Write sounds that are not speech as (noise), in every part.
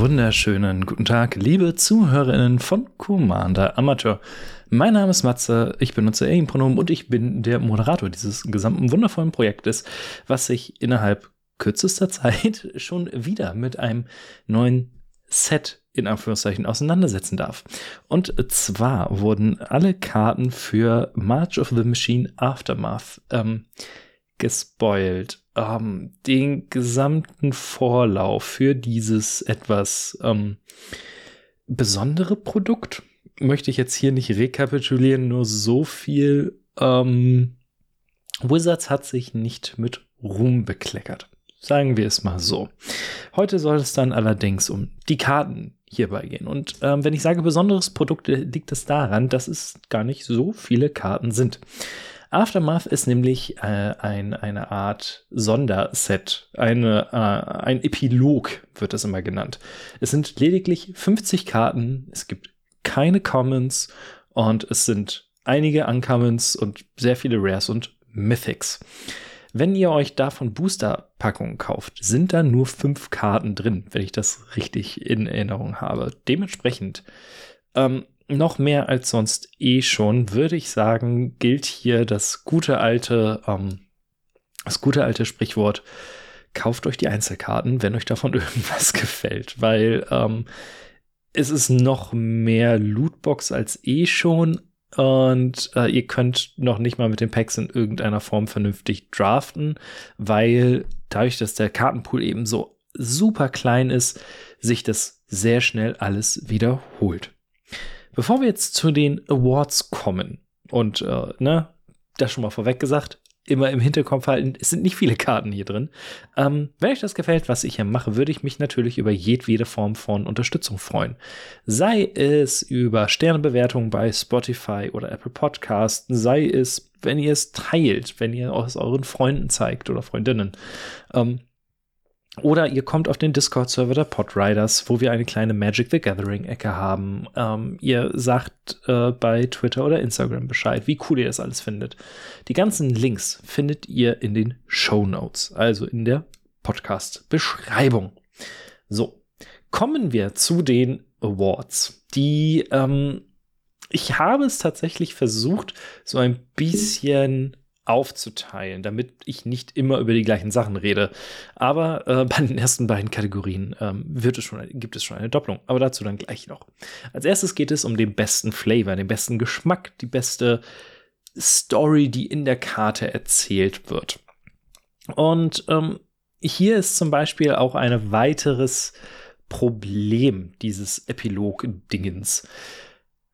Wunderschönen guten Tag, liebe ZuhörerInnen von Commander Amateur. Mein Name ist Matze, ich benutze Er-Pronomen und ich bin der Moderator dieses gesamten wundervollen Projektes, was sich innerhalb kürzester Zeit (laughs) schon wieder mit einem neuen Set in Anführungszeichen auseinandersetzen darf. Und zwar wurden alle Karten für March of the Machine Aftermath ähm, gespoilt ähm, den gesamten Vorlauf für dieses etwas ähm, besondere Produkt möchte ich jetzt hier nicht rekapitulieren, nur so viel. Ähm, Wizards hat sich nicht mit Ruhm bekleckert. Sagen wir es mal so. Heute soll es dann allerdings um die Karten hierbei gehen. Und ähm, wenn ich sage besonderes Produkt, liegt es daran, dass es gar nicht so viele Karten sind. Aftermath ist nämlich äh, ein, eine Art Sonderset, eine, äh, ein Epilog wird das immer genannt. Es sind lediglich 50 Karten, es gibt keine Commons und es sind einige Uncommons und sehr viele Rares und Mythics. Wenn ihr euch davon Booster-Packungen kauft, sind da nur fünf Karten drin, wenn ich das richtig in Erinnerung habe. Dementsprechend ähm, noch mehr als sonst eh schon, würde ich sagen, gilt hier das gute alte, ähm, das gute alte Sprichwort, kauft euch die Einzelkarten, wenn euch davon (laughs) irgendwas gefällt, weil ähm, es ist noch mehr Lootbox als eh schon und äh, ihr könnt noch nicht mal mit den Packs in irgendeiner Form vernünftig draften, weil dadurch, dass der Kartenpool eben so super klein ist, sich das sehr schnell alles wiederholt. Bevor wir jetzt zu den Awards kommen und äh, ne, das schon mal vorweg gesagt, immer im Hinterkopf halten, es sind nicht viele Karten hier drin. Ähm, wenn euch das gefällt, was ich hier mache, würde ich mich natürlich über jedwede Form von Unterstützung freuen. Sei es über Sternebewertungen bei Spotify oder Apple Podcasts, sei es, wenn ihr es teilt, wenn ihr es euren Freunden zeigt oder Freundinnen. Ähm, oder ihr kommt auf den Discord-Server der Podriders, wo wir eine kleine Magic the Gathering-Ecke haben. Ähm, ihr sagt äh, bei Twitter oder Instagram Bescheid, wie cool ihr das alles findet. Die ganzen Links findet ihr in den Show Notes, also in der Podcast-Beschreibung. So, kommen wir zu den Awards. Die, ähm, ich habe es tatsächlich versucht, so ein bisschen aufzuteilen, damit ich nicht immer über die gleichen Sachen rede. Aber äh, (laughs) bei den ersten beiden Kategorien ähm, wird es schon, gibt es schon eine Doppelung. Aber dazu dann gleich noch. Als erstes geht es um den besten Flavor, den besten Geschmack, die beste Story, die in der Karte erzählt wird. Und ähm, hier ist zum Beispiel auch ein weiteres Problem dieses Epilog-Dingens.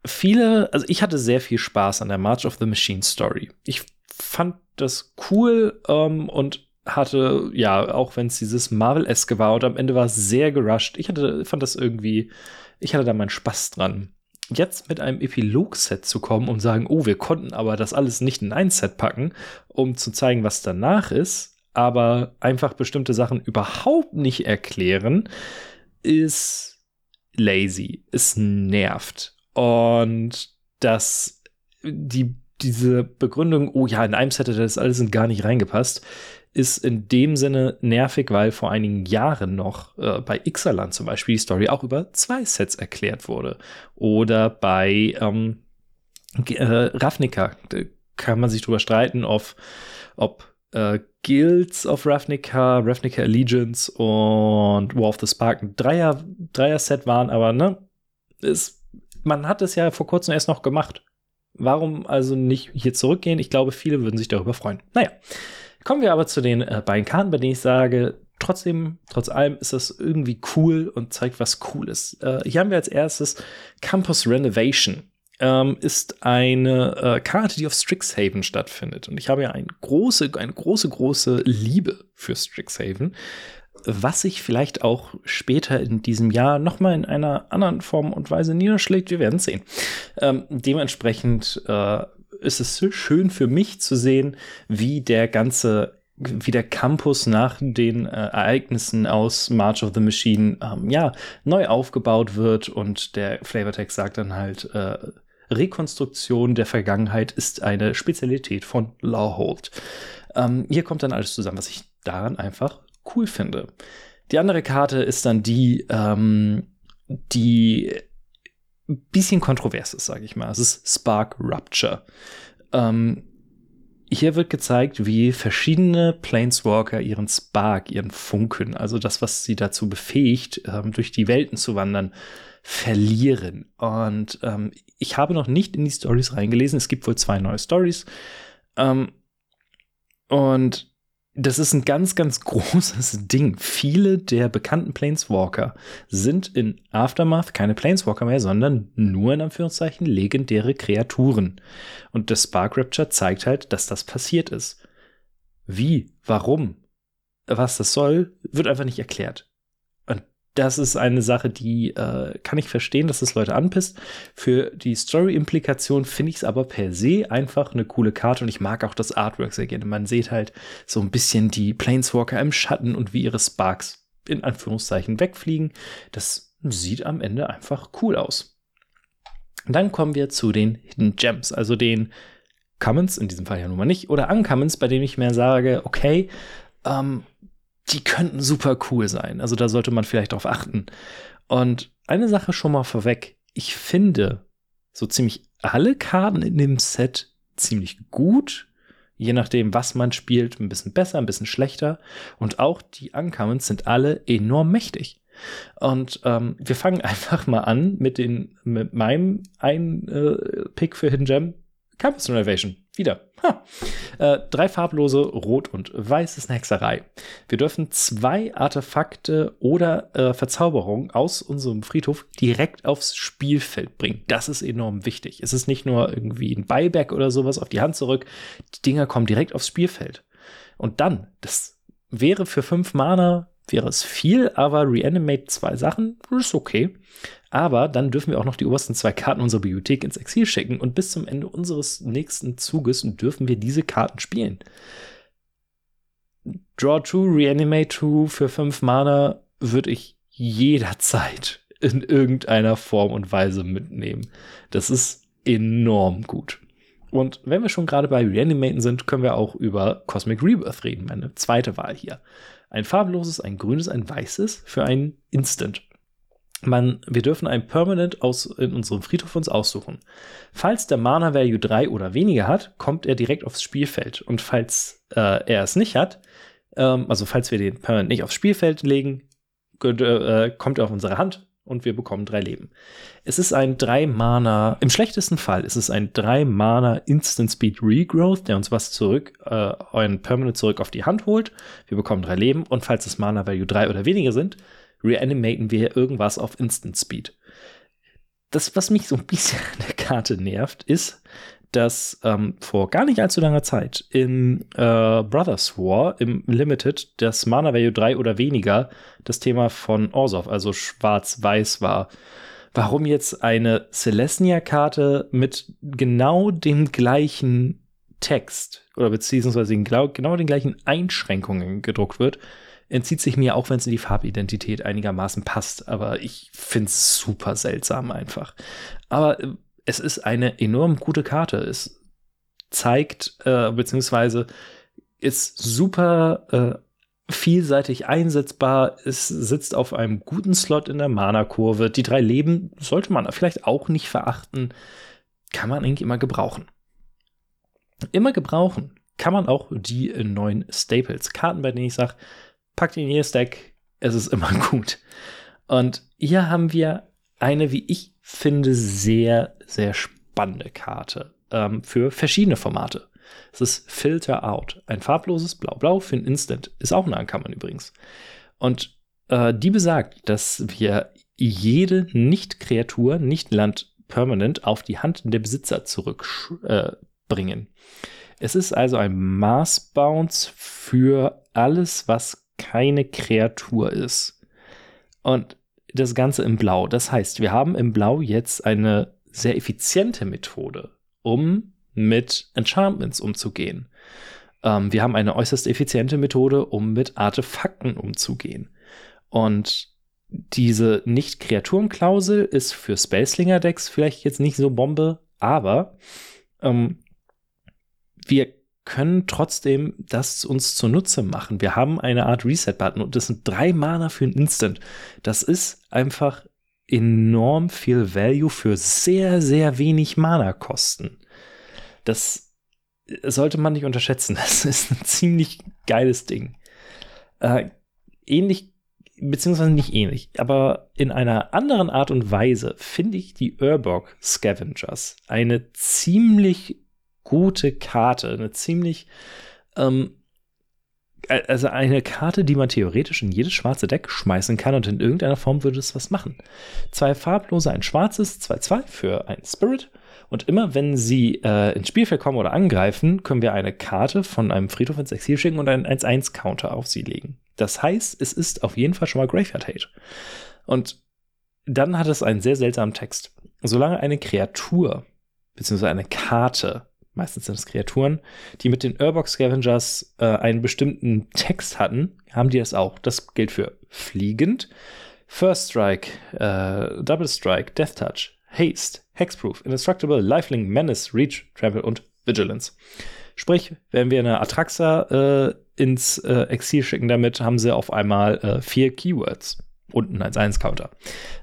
Viele, also ich hatte sehr viel Spaß an der March of the Machine Story. Ich fand das cool ähm, und hatte, ja, auch wenn es dieses Marvel-eske war und am Ende war es sehr gerusht. Ich hatte, fand das irgendwie, ich hatte da meinen Spaß dran. Jetzt mit einem Epilog-Set zu kommen und sagen, oh, wir konnten aber das alles nicht in ein Set packen, um zu zeigen, was danach ist, aber einfach bestimmte Sachen überhaupt nicht erklären, ist lazy, es nervt. Und das, die diese Begründung, oh ja, in einem Set hat das alles gar nicht reingepasst, ist in dem Sinne nervig, weil vor einigen Jahren noch äh, bei Ixalan zum Beispiel die Story auch über zwei Sets erklärt wurde. Oder bei ähm, äh, Ravnica kann man sich drüber streiten, auf, ob äh, Guilds of Ravnica, Ravnica Allegiance und War of the Spark ein Dreier, Dreier-Set waren, aber ne, ist, man hat es ja vor kurzem erst noch gemacht. Warum also nicht hier zurückgehen? Ich glaube, viele würden sich darüber freuen. Naja, kommen wir aber zu den äh, beiden Karten, bei denen ich sage, trotzdem, trotz allem ist das irgendwie cool und zeigt was Cooles. Äh, hier haben wir als erstes Campus Renovation. Ähm, ist eine äh, Karte, die auf Strixhaven stattfindet. Und ich habe ja eine große, eine große, große Liebe für Strixhaven. Was sich vielleicht auch später in diesem Jahr nochmal in einer anderen Form und Weise niederschlägt. Wir werden sehen. Ähm, dementsprechend äh, ist es schön für mich zu sehen, wie der ganze wie der Campus nach den äh, Ereignissen aus March of the Machine ähm, ja neu aufgebaut wird und der Flavortext sagt dann halt äh, Rekonstruktion der Vergangenheit ist eine Spezialität von Lawhold. Ähm, hier kommt dann alles zusammen, was ich daran einfach cool finde. Die andere Karte ist dann die, ähm, die ein bisschen kontrovers ist, sage ich mal. Es ist Spark Rupture. Ähm, hier wird gezeigt, wie verschiedene Planeswalker ihren Spark, ihren Funken, also das, was sie dazu befähigt, ähm, durch die Welten zu wandern, verlieren. Und ähm, ich habe noch nicht in die Stories reingelesen. Es gibt wohl zwei neue Stories. Ähm, und das ist ein ganz, ganz (laughs) großes Ding. Viele der bekannten Planeswalker sind in Aftermath keine Planeswalker mehr, sondern nur in Anführungszeichen legendäre Kreaturen. Und das Spark Rapture zeigt halt, dass das passiert ist. Wie? Warum? Was das soll, wird einfach nicht erklärt das ist eine Sache, die äh, kann ich verstehen, dass das Leute anpisst. Für die Story-Implikation finde ich es aber per se einfach eine coole Karte und ich mag auch das Artwork sehr gerne. Man sieht halt so ein bisschen die Planeswalker im Schatten und wie ihre Sparks in Anführungszeichen wegfliegen. Das sieht am Ende einfach cool aus. Dann kommen wir zu den Hidden Gems, also den Commons, in diesem Fall ja nun mal nicht, oder Uncommons, bei denen ich mehr sage, okay, ähm, die könnten super cool sein. Also da sollte man vielleicht drauf achten. Und eine Sache schon mal vorweg. Ich finde so ziemlich alle Karten in dem Set ziemlich gut. Je nachdem, was man spielt, ein bisschen besser, ein bisschen schlechter. Und auch die Uncommons sind alle enorm mächtig. Und ähm, wir fangen (laughs) einfach mal an mit, den, mit meinem einen äh, Pick für Hidden Gem, Campus Renovation. Wieder. Äh, drei farblose Rot und Weißes Hexerei. Wir dürfen zwei Artefakte oder äh, Verzauberungen aus unserem Friedhof direkt aufs Spielfeld bringen. Das ist enorm wichtig. Es ist nicht nur irgendwie ein Buyback oder sowas auf die Hand zurück. Die Dinger kommen direkt aufs Spielfeld. Und dann, das wäre für fünf Mana wäre es viel, aber Reanimate zwei Sachen ist okay. Aber dann dürfen wir auch noch die obersten zwei Karten unserer Bibliothek ins Exil schicken und bis zum Ende unseres nächsten Zuges dürfen wir diese Karten spielen. Draw 2, Reanimate 2 für fünf Mana würde ich jederzeit in irgendeiner Form und Weise mitnehmen. Das ist enorm gut. Und wenn wir schon gerade bei Reanimaten sind, können wir auch über Cosmic Rebirth reden, meine zweite Wahl hier. Ein farbloses, ein grünes, ein weißes für ein Instant. Man, wir dürfen ein Permanent aus, in unserem Friedhof uns aussuchen. Falls der Mana Value 3 oder weniger hat, kommt er direkt aufs Spielfeld. Und falls äh, er es nicht hat, ähm, also falls wir den Permanent nicht aufs Spielfeld legen, äh, kommt er auf unsere Hand und wir bekommen drei Leben. Es ist ein 3 Mana, im schlechtesten Fall ist es ein 3 Mana Instant Speed Regrowth, der uns was zurück, äh, ein Permanent zurück auf die Hand holt. Wir bekommen drei Leben und falls das Mana Value 3 oder weniger sind, reanimaten wir irgendwas auf Instant Speed. Das, was mich so ein bisschen (laughs) an der Karte nervt, ist, dass ähm, vor gar nicht allzu langer Zeit in äh, Brothers War im Limited das Mana Value 3 oder weniger das Thema von Orsov, also schwarz-weiß war. Warum jetzt eine Celestia-Karte mit genau dem gleichen Text oder beziehungsweise genau, genau den gleichen Einschränkungen gedruckt wird, entzieht sich mir, auch wenn es in die Farbidentität einigermaßen passt. Aber ich finde es super seltsam einfach. Aber äh, es ist eine enorm gute Karte. Es zeigt, äh, beziehungsweise ist super äh, vielseitig einsetzbar. Es sitzt auf einem guten Slot in der Mana-Kurve. Die drei Leben sollte man vielleicht auch nicht verachten. Kann man eigentlich immer gebrauchen. Immer gebrauchen kann man auch die neuen Staples. Karten, bei denen ich sage, packt in ihr Stack, es ist immer (laughs) gut. Und hier haben wir eine, wie ich finde, sehr, sehr spannende Karte ähm, für verschiedene Formate. Es ist Filter Out. Ein farbloses Blau-Blau für ein Instant. Ist auch eine Ankammern übrigens. Und äh, die besagt, dass wir jede Nicht-Kreatur, Nicht-Land permanent auf die Hand der Besitzer zurückbringen. Äh, es ist also ein Maß-Bounce für alles, was keine Kreatur ist. Und das Ganze im Blau. Das heißt, wir haben im Blau jetzt eine sehr effiziente Methode, um mit Enchantments umzugehen. Ähm, wir haben eine äußerst effiziente Methode, um mit Artefakten umzugehen. Und diese Nicht-Kreaturen-Klausel ist für Spellslinger-Decks vielleicht jetzt nicht so Bombe, aber ähm, wir können trotzdem das uns zunutze machen. Wir haben eine Art Reset-Button und das sind drei Mana für ein Instant. Das ist einfach enorm viel Value für sehr, sehr wenig Mana-Kosten. Das sollte man nicht unterschätzen. (laughs) Das ist ein ziemlich geiles Ding. Äh, ähnlich, beziehungsweise nicht ähnlich, aber in einer anderen Art und Weise finde ich die Urbog Scavengers eine ziemlich gute Karte, eine ziemlich, ähm, also eine Karte, die man theoretisch in jedes schwarze Deck schmeißen kann und in irgendeiner Form würde es was machen. Zwei farblose, ein schwarzes, 2-2 für ein Spirit. Und immer wenn sie äh, ins Spielfeld kommen oder angreifen, können wir eine Karte von einem Friedhof ins Exil schicken und einen 1-1-Counter auf sie legen. Das heißt, es ist auf jeden Fall schon mal Graveyard Hate. Und dann hat es einen sehr seltsamen Text. Solange eine Kreatur beziehungsweise eine Karte meistens sind es Kreaturen, die mit den Urbox Scavengers äh, einen bestimmten Text hatten, haben die das auch. Das gilt für Fliegend, First Strike, äh, Double Strike, Death Touch, Haste, Hexproof, Indestructible, Lifelink, Menace, Reach, Trample und Vigilance. Sprich, wenn wir eine Atraxa äh, ins äh, Exil schicken damit, haben sie auf einmal äh, vier Keywords und ein 1-1-Counter.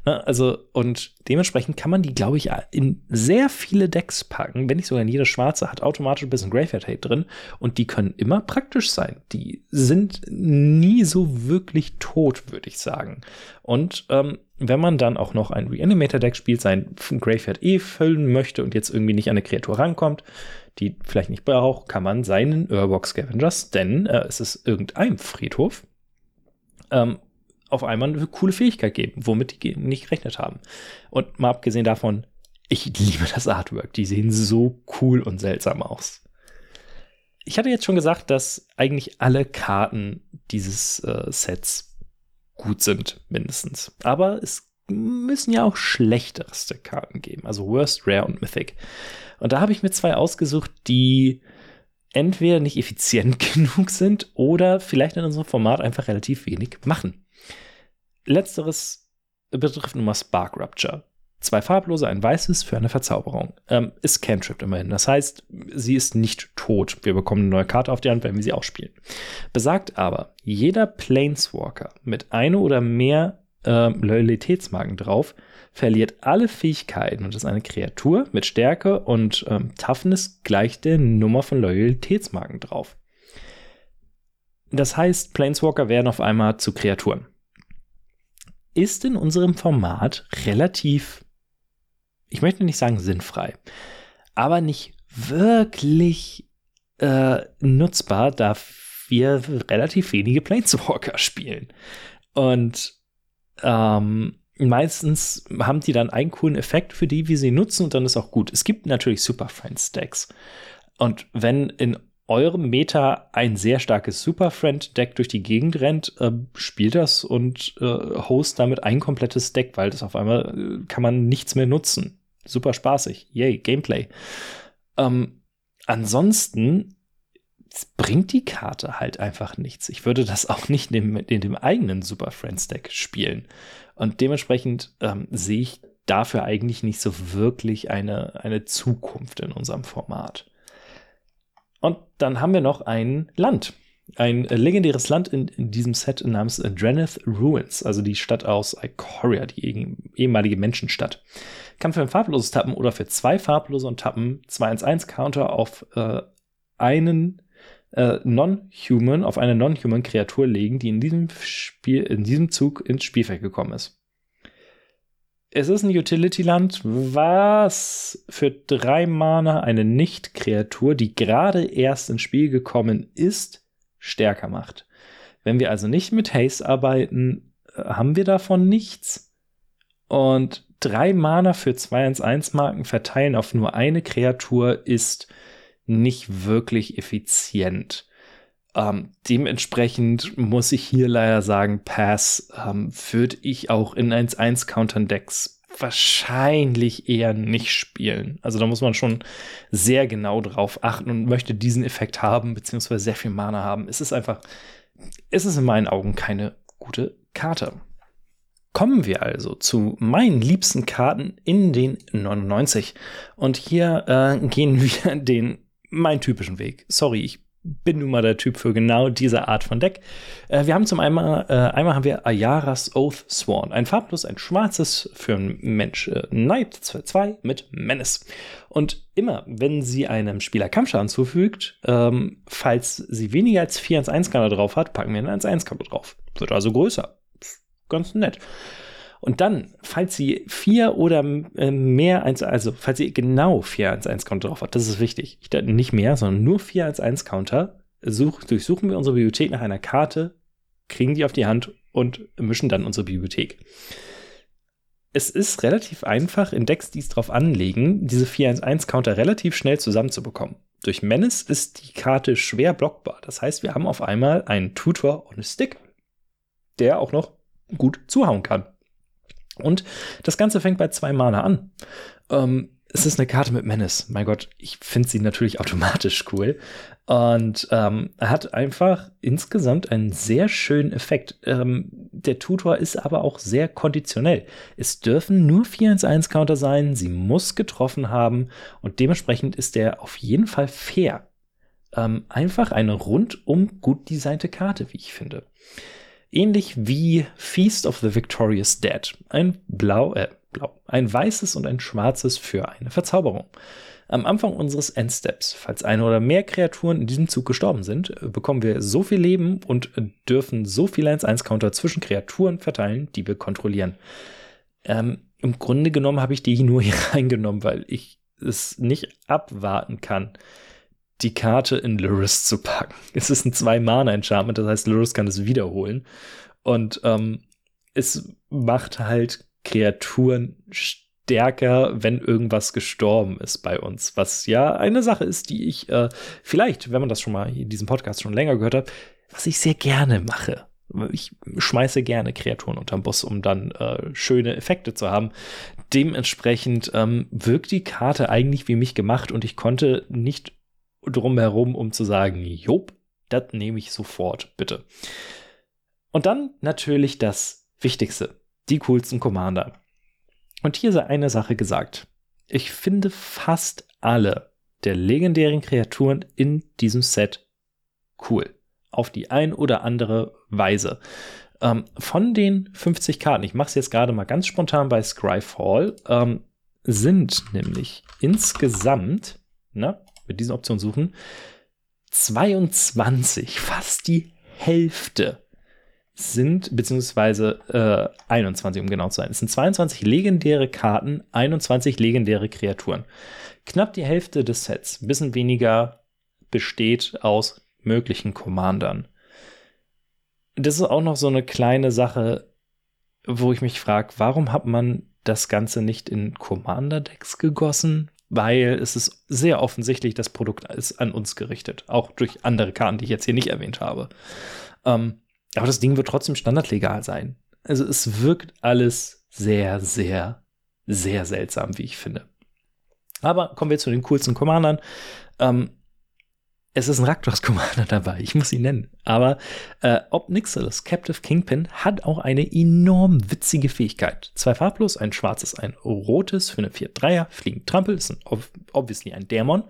Ne, also, und dementsprechend kann man die, glaube ich, in sehr viele Decks packen, wenn nicht sogar in jede schwarze, hat automatisch ein bisschen Graveyard Hate drin und die können immer praktisch sein. Die sind nie so wirklich tot, würde ich sagen. Und ähm, wenn man dann auch noch ein Reanimator-Deck spielt, sein Graveyard eh füllen möchte und jetzt irgendwie nicht an eine Kreatur rankommt, die vielleicht nicht braucht, kann man seinen Urbox Scavengers, denn äh, es ist irgendein Friedhof, ähm, auf einmal eine coole Fähigkeit geben, womit die nicht gerechnet haben. Und mal abgesehen davon, ich liebe das Artwork. Die sehen so cool und seltsam aus. Ich hatte jetzt schon gesagt, dass eigentlich alle Karten dieses äh, Sets gut sind, mindestens. Aber es müssen ja auch schlechterste Karten geben, also Worst, Rare und Mythic. Und da habe ich mir zwei ausgesucht, die entweder nicht effizient (laughs) genug sind oder vielleicht in unserem Format einfach relativ wenig machen. Letzteres betrifft nun mal Spark Rupture. Zwei farblose, ein weißes für eine Verzauberung. Ähm, ist Cantrip immerhin. Das heißt, sie ist nicht tot. Wir bekommen eine neue Karte auf die Hand, wenn wir sie auch spielen. Besagt aber, jeder Planeswalker mit eine oder mehr äh, Loyalitätsmarken drauf verliert alle Fähigkeiten und ist eine Kreatur mit Stärke und ähm, Toughness gleich der Nummer von Loyalitätsmarken drauf. Das heißt, Planeswalker werden auf einmal zu Kreaturen ist in unserem Format relativ, ich möchte nicht sagen sinnfrei, aber nicht wirklich äh, nutzbar, da wir relativ wenige Planeswalker (laughs) spielen. Und ähm, meistens haben die dann einen coolen Effekt, für die wir sie nutzen und dann ist auch gut. Es gibt natürlich Super Friends Decks. Und wenn in eurem Meta ein sehr starkes Super Friend Deck durch die Gegend rennt, äh, spielt das und äh, host damit ein komplettes Deck, weil das auf einmal äh, kann man nichts mehr nutzen. Super spaßig. Yay, Gameplay. Ähm, ansonsten bringt die Karte halt einfach nichts. Ich würde das auch nicht in dem, in dem eigenen Super Friends Deck spielen. Und dementsprechend ähm, sehe ich dafür eigentlich nicht so wirklich eine, eine Zukunft in unserem Format. Und dann haben wir noch ein Land. Ein legendäres Land in, in diesem Set namens Dreneth Ruins, also die Stadt aus Ikoria, die ehemalige Menschenstadt. Kann für ein farbloses Tappen oder für zwei farblose und Tappen 2-1-1-Counter auf äh, einen äh, Non-Human, auf eine Non-Human Kreatur legen, die in diesem Spiel, in diesem Zug ins Spielfeld gekommen ist es ist ein Utility-Land, was für drei Mana eine Nicht-Kreatur, die gerade erst ins Spiel gekommen ist, stärker macht. Wenn wir also nicht mit Haste arbeiten, äh, haben wir davon nichts. Und drei Mana für 2-1-1-Marken verteilen auf nur eine Kreatur ist nicht wirklich effizient. Ähm, dementsprechend muss ich hier leider sagen, Pass ähm, würde ich auch in 1-1 Countern Decks wahrscheinlich eher nicht spielen. Also da muss man schon sehr genau drauf achten und möchte diesen Effekt haben, beziehungsweise sehr viel Mana haben. Es ist einfach, es ist in meinen Augen keine gute Karte. Kommen wir also zu meinen liebsten Karten in den 99. Und hier äh, gehen wir (laughs) den meinen typischen Weg. Sorry, ich bin nun mal der Typ für genau diese Art von Deck. Äh, wir haben zum einmal, äh, einmal haben wir Ayaras Oath Sworn. Ein farblos, ein schwarzes für einen Mensch. Äh, Knight 2 mit Menace. Und immer, wenn sie einem Spieler Kampfschaden zufügt, ähm, falls sie weniger als 4 1 1 Counter drauf hat, packen wir einen 1 1 Counter drauf. Wird also größer. Ganz nett. Und dann, falls sie vier oder äh, mehr, also falls sie genau 4-1-1 Counter drauf hat, das ist wichtig. Ich, nicht mehr, sondern nur 4-1-1 Counter, such, durchsuchen wir unsere Bibliothek nach einer Karte, kriegen die auf die Hand und mischen dann unsere Bibliothek. Es ist relativ einfach, in Decks, die es drauf anlegen, diese 4-1-1-Counter relativ schnell zusammenzubekommen. Durch Menace ist die Karte schwer blockbar. Das heißt, wir haben auf einmal einen Tutor und einen Stick, der auch noch gut zuhauen kann. Und das Ganze fängt bei zwei Mana an. Ähm, es ist eine Karte mit Menace. Mein Gott, ich finde sie natürlich automatisch cool. Und ähm, hat einfach insgesamt einen sehr schönen Effekt. Ähm, der Tutor ist aber auch sehr konditionell. Es dürfen nur 4-1-1-Counter sein, sie muss getroffen haben und dementsprechend ist der auf jeden Fall fair. Ähm, einfach eine rundum gut designte Karte, wie ich finde. Ähnlich wie Feast of the Victorious Dead. Ein blau, äh, blau, ein weißes und ein schwarzes für eine Verzauberung. Am Anfang unseres Endsteps, falls eine oder mehr Kreaturen in diesem Zug gestorben sind, bekommen wir so viel Leben und dürfen so viel 1-1-Counter zwischen Kreaturen verteilen, die wir kontrollieren. Ähm, Im Grunde genommen habe ich die nur hier (laughs) reingenommen, weil ich es nicht abwarten kann, die Karte in Luris zu packen. (laughs) Es ist ein Zwei-Mana-Enchantment, das heißt, Luris kann es wiederholen. Und ähm, es macht halt Kreaturen stärker, wenn irgendwas gestorben ist bei uns. Was ja eine Sache ist, die ich äh, vielleicht, wenn man das schon mal in diesem Podcast schon länger gehört hat, was ich sehr gerne mache. Ich schmeiße gerne Kreaturen unterm Bus, um dann äh, schöne Effekte zu haben. Dementsprechend ähm, wirkt die Karte eigentlich wie mich gemacht und ich konnte nicht drumherum, um zu sagen, Job, das nehme ich sofort, bitte. Und dann natürlich das Wichtigste, die coolsten Commander. Und hier sei eine Sache gesagt. Ich finde fast alle der legendären Kreaturen in diesem Set cool. Auf die ein oder andere Weise. Ähm, von den 50 Karten, ich mache es jetzt gerade mal ganz spontan bei Scryfall, ähm, sind nämlich insgesamt, ne, mit diesen Optionen suchen, 22, fast die Hälfte sind, beziehungsweise äh, 21, um genau zu sein. Es sind 22 legendäre Karten, 21 legendäre Kreaturen. Knapp die Hälfte des Sets, ein bisschen weniger, besteht aus möglichen Commandern. Das ist auch noch so eine kleine Sache, wo ich mich frage, warum hat man das Ganze nicht in Commander-Decks gegossen? Weil es ist sehr offensichtlich, das Produkt ist an uns gerichtet. Auch durch andere Karten, die ich jetzt hier nicht erwähnt habe. Ähm, aber das Ding wird trotzdem standardlegal sein. Also es wirkt alles sehr, sehr, sehr seltsam, wie ich finde. Aber kommen wir zu den coolsten Commandern. Ähm, es ist ein Raktos-Commander dabei, ich muss ihn nennen. Aber äh, Obnixilis, Captive Kingpin, hat auch eine enorm witzige Fähigkeit. Zwei farblos, ein schwarzes, ein rotes für eine 4-3er, fliegend Trampel, ist ein, obviously ein Dämon.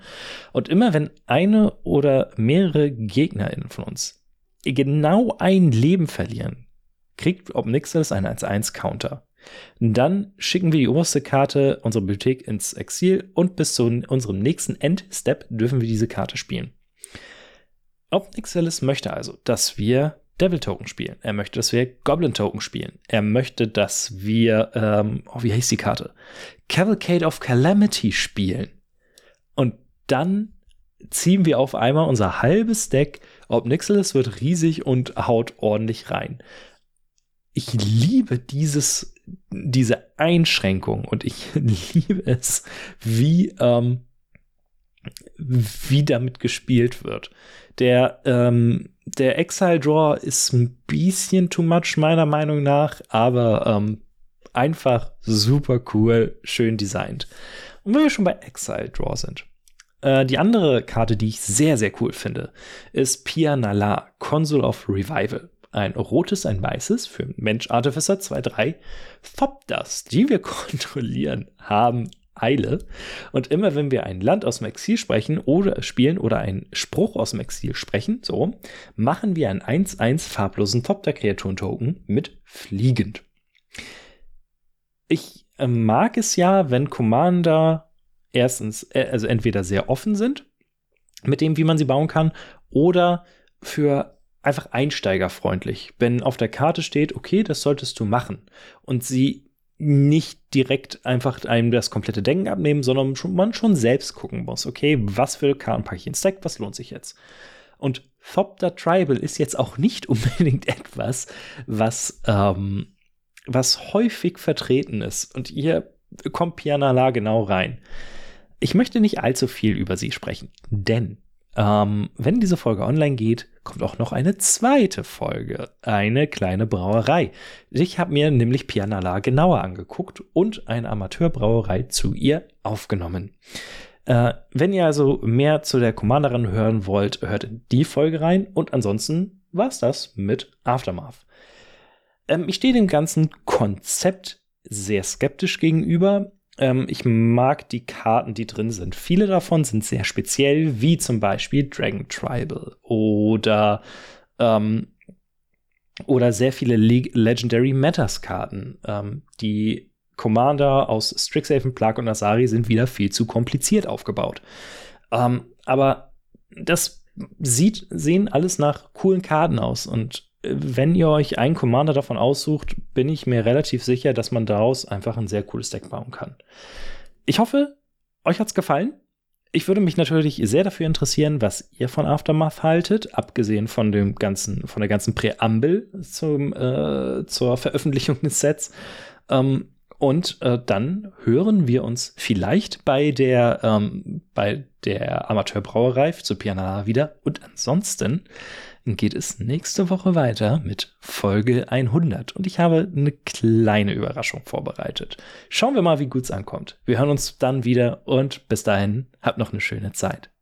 Und immer wenn eine oder mehrere GegnerInnen von uns genau ein Leben verlieren, kriegt Obnixilis einen 1-1-Counter. Dann schicken wir die oberste Karte unserer Bibliothek ins Exil und bis zu unserem nächsten Endstep dürfen wir diese Karte spielen. OpenXLS möchte also, dass wir Devil Token spielen. Er möchte, dass wir Goblin Token spielen. Er möchte, dass wir, ähm, oh, wie heißt die Karte? Cavalcade of Calamity spielen. Und dann ziehen wir auf einmal unser halbes Deck. Obnixilis wird riesig und haut ordentlich rein. Ich liebe dieses, diese Einschränkung und ich (laughs) liebe es, wie, ähm, wie damit gespielt wird. Der, ähm, der Exile Draw ist ein bisschen too much, meiner Meinung nach, aber ähm, einfach super cool, schön designt. Und wenn wir schon bei Exile Draw sind. Äh, die andere Karte, die ich sehr, sehr cool finde, ist Pia Nala, Consul of Revival. Ein rotes, ein weißes für Mensch Artificer 2-3. Thopdust, die wir (laughs) kontrollieren, haben Eile. Und immer wenn wir ein Land aus dem Exil sprechen oder spielen oder einen Spruch aus dem Exil sprechen, so, machen wir einen 1-1 farblosen Top der Kreaturen-Token mit fliegend. Ich äh, mag es ja, wenn Commander erstens, äh, also entweder sehr offen sind mit dem, wie man sie bauen kann, oder für einfach einsteigerfreundlich. Wenn auf der Karte steht, okay, das solltest du machen und sie nicht direkt einfach einem das komplette Denken abnehmen, sondern schon, man schon selbst gucken muss, okay, was für Karten packe ich was lohnt sich jetzt? Und Thopter Tribal ist jetzt auch nicht (laughs) unbedingt etwas, was, ähm, was häufig vertreten ist. Und hier kommt Pianala genau rein. Ich möchte nicht allzu viel über sie sprechen, denn ähm, wenn diese Folge online geht, kommt auch noch eine zweite Folge, eine kleine Brauerei. Ich habe mir nämlich Pianala genauer angeguckt und eine Amateurbrauerei zu ihr aufgenommen. Äh, wenn ihr also mehr zu der Commanderin hören wollt, hört in die Folge rein und ansonsten war's das mit Aftermath. Ähm, ich stehe dem ganzen Konzept sehr skeptisch gegenüber. Ähm, ich mag die Karten, die drin sind. Viele davon sind sehr speziell, wie zum Beispiel Dragon Tribal oder ähm, oder sehr viele Le Legendary Matters Karten. Ähm, die Commander aus Strixhaven, Plague und Asari sind wieder viel zu kompliziert aufgebaut. Ähm, aber das sieht, sehen alles nach coolen Karten aus und wenn ihr euch einen Commander davon aussucht, bin ich mir relativ sicher, dass man daraus einfach ein sehr cooles Deck bauen kann. Ich hoffe, euch hat's gefallen. Ich würde mich natürlich sehr dafür interessieren, was ihr von Aftermath haltet, abgesehen von dem ganzen, von der ganzen Präambel zum, äh, zur Veröffentlichung des Sets. Ähm, und äh, dann hören wir uns vielleicht bei der, ähm, bei der Amateurbrauerei zu Pianala wieder. Und ansonsten geht es nächste Woche weiter mit Folge 100 und ich habe eine kleine Überraschung vorbereitet. Schauen wir mal, wie gut es ankommt. Wir hören uns dann wieder und bis dahin habt noch eine schöne Zeit.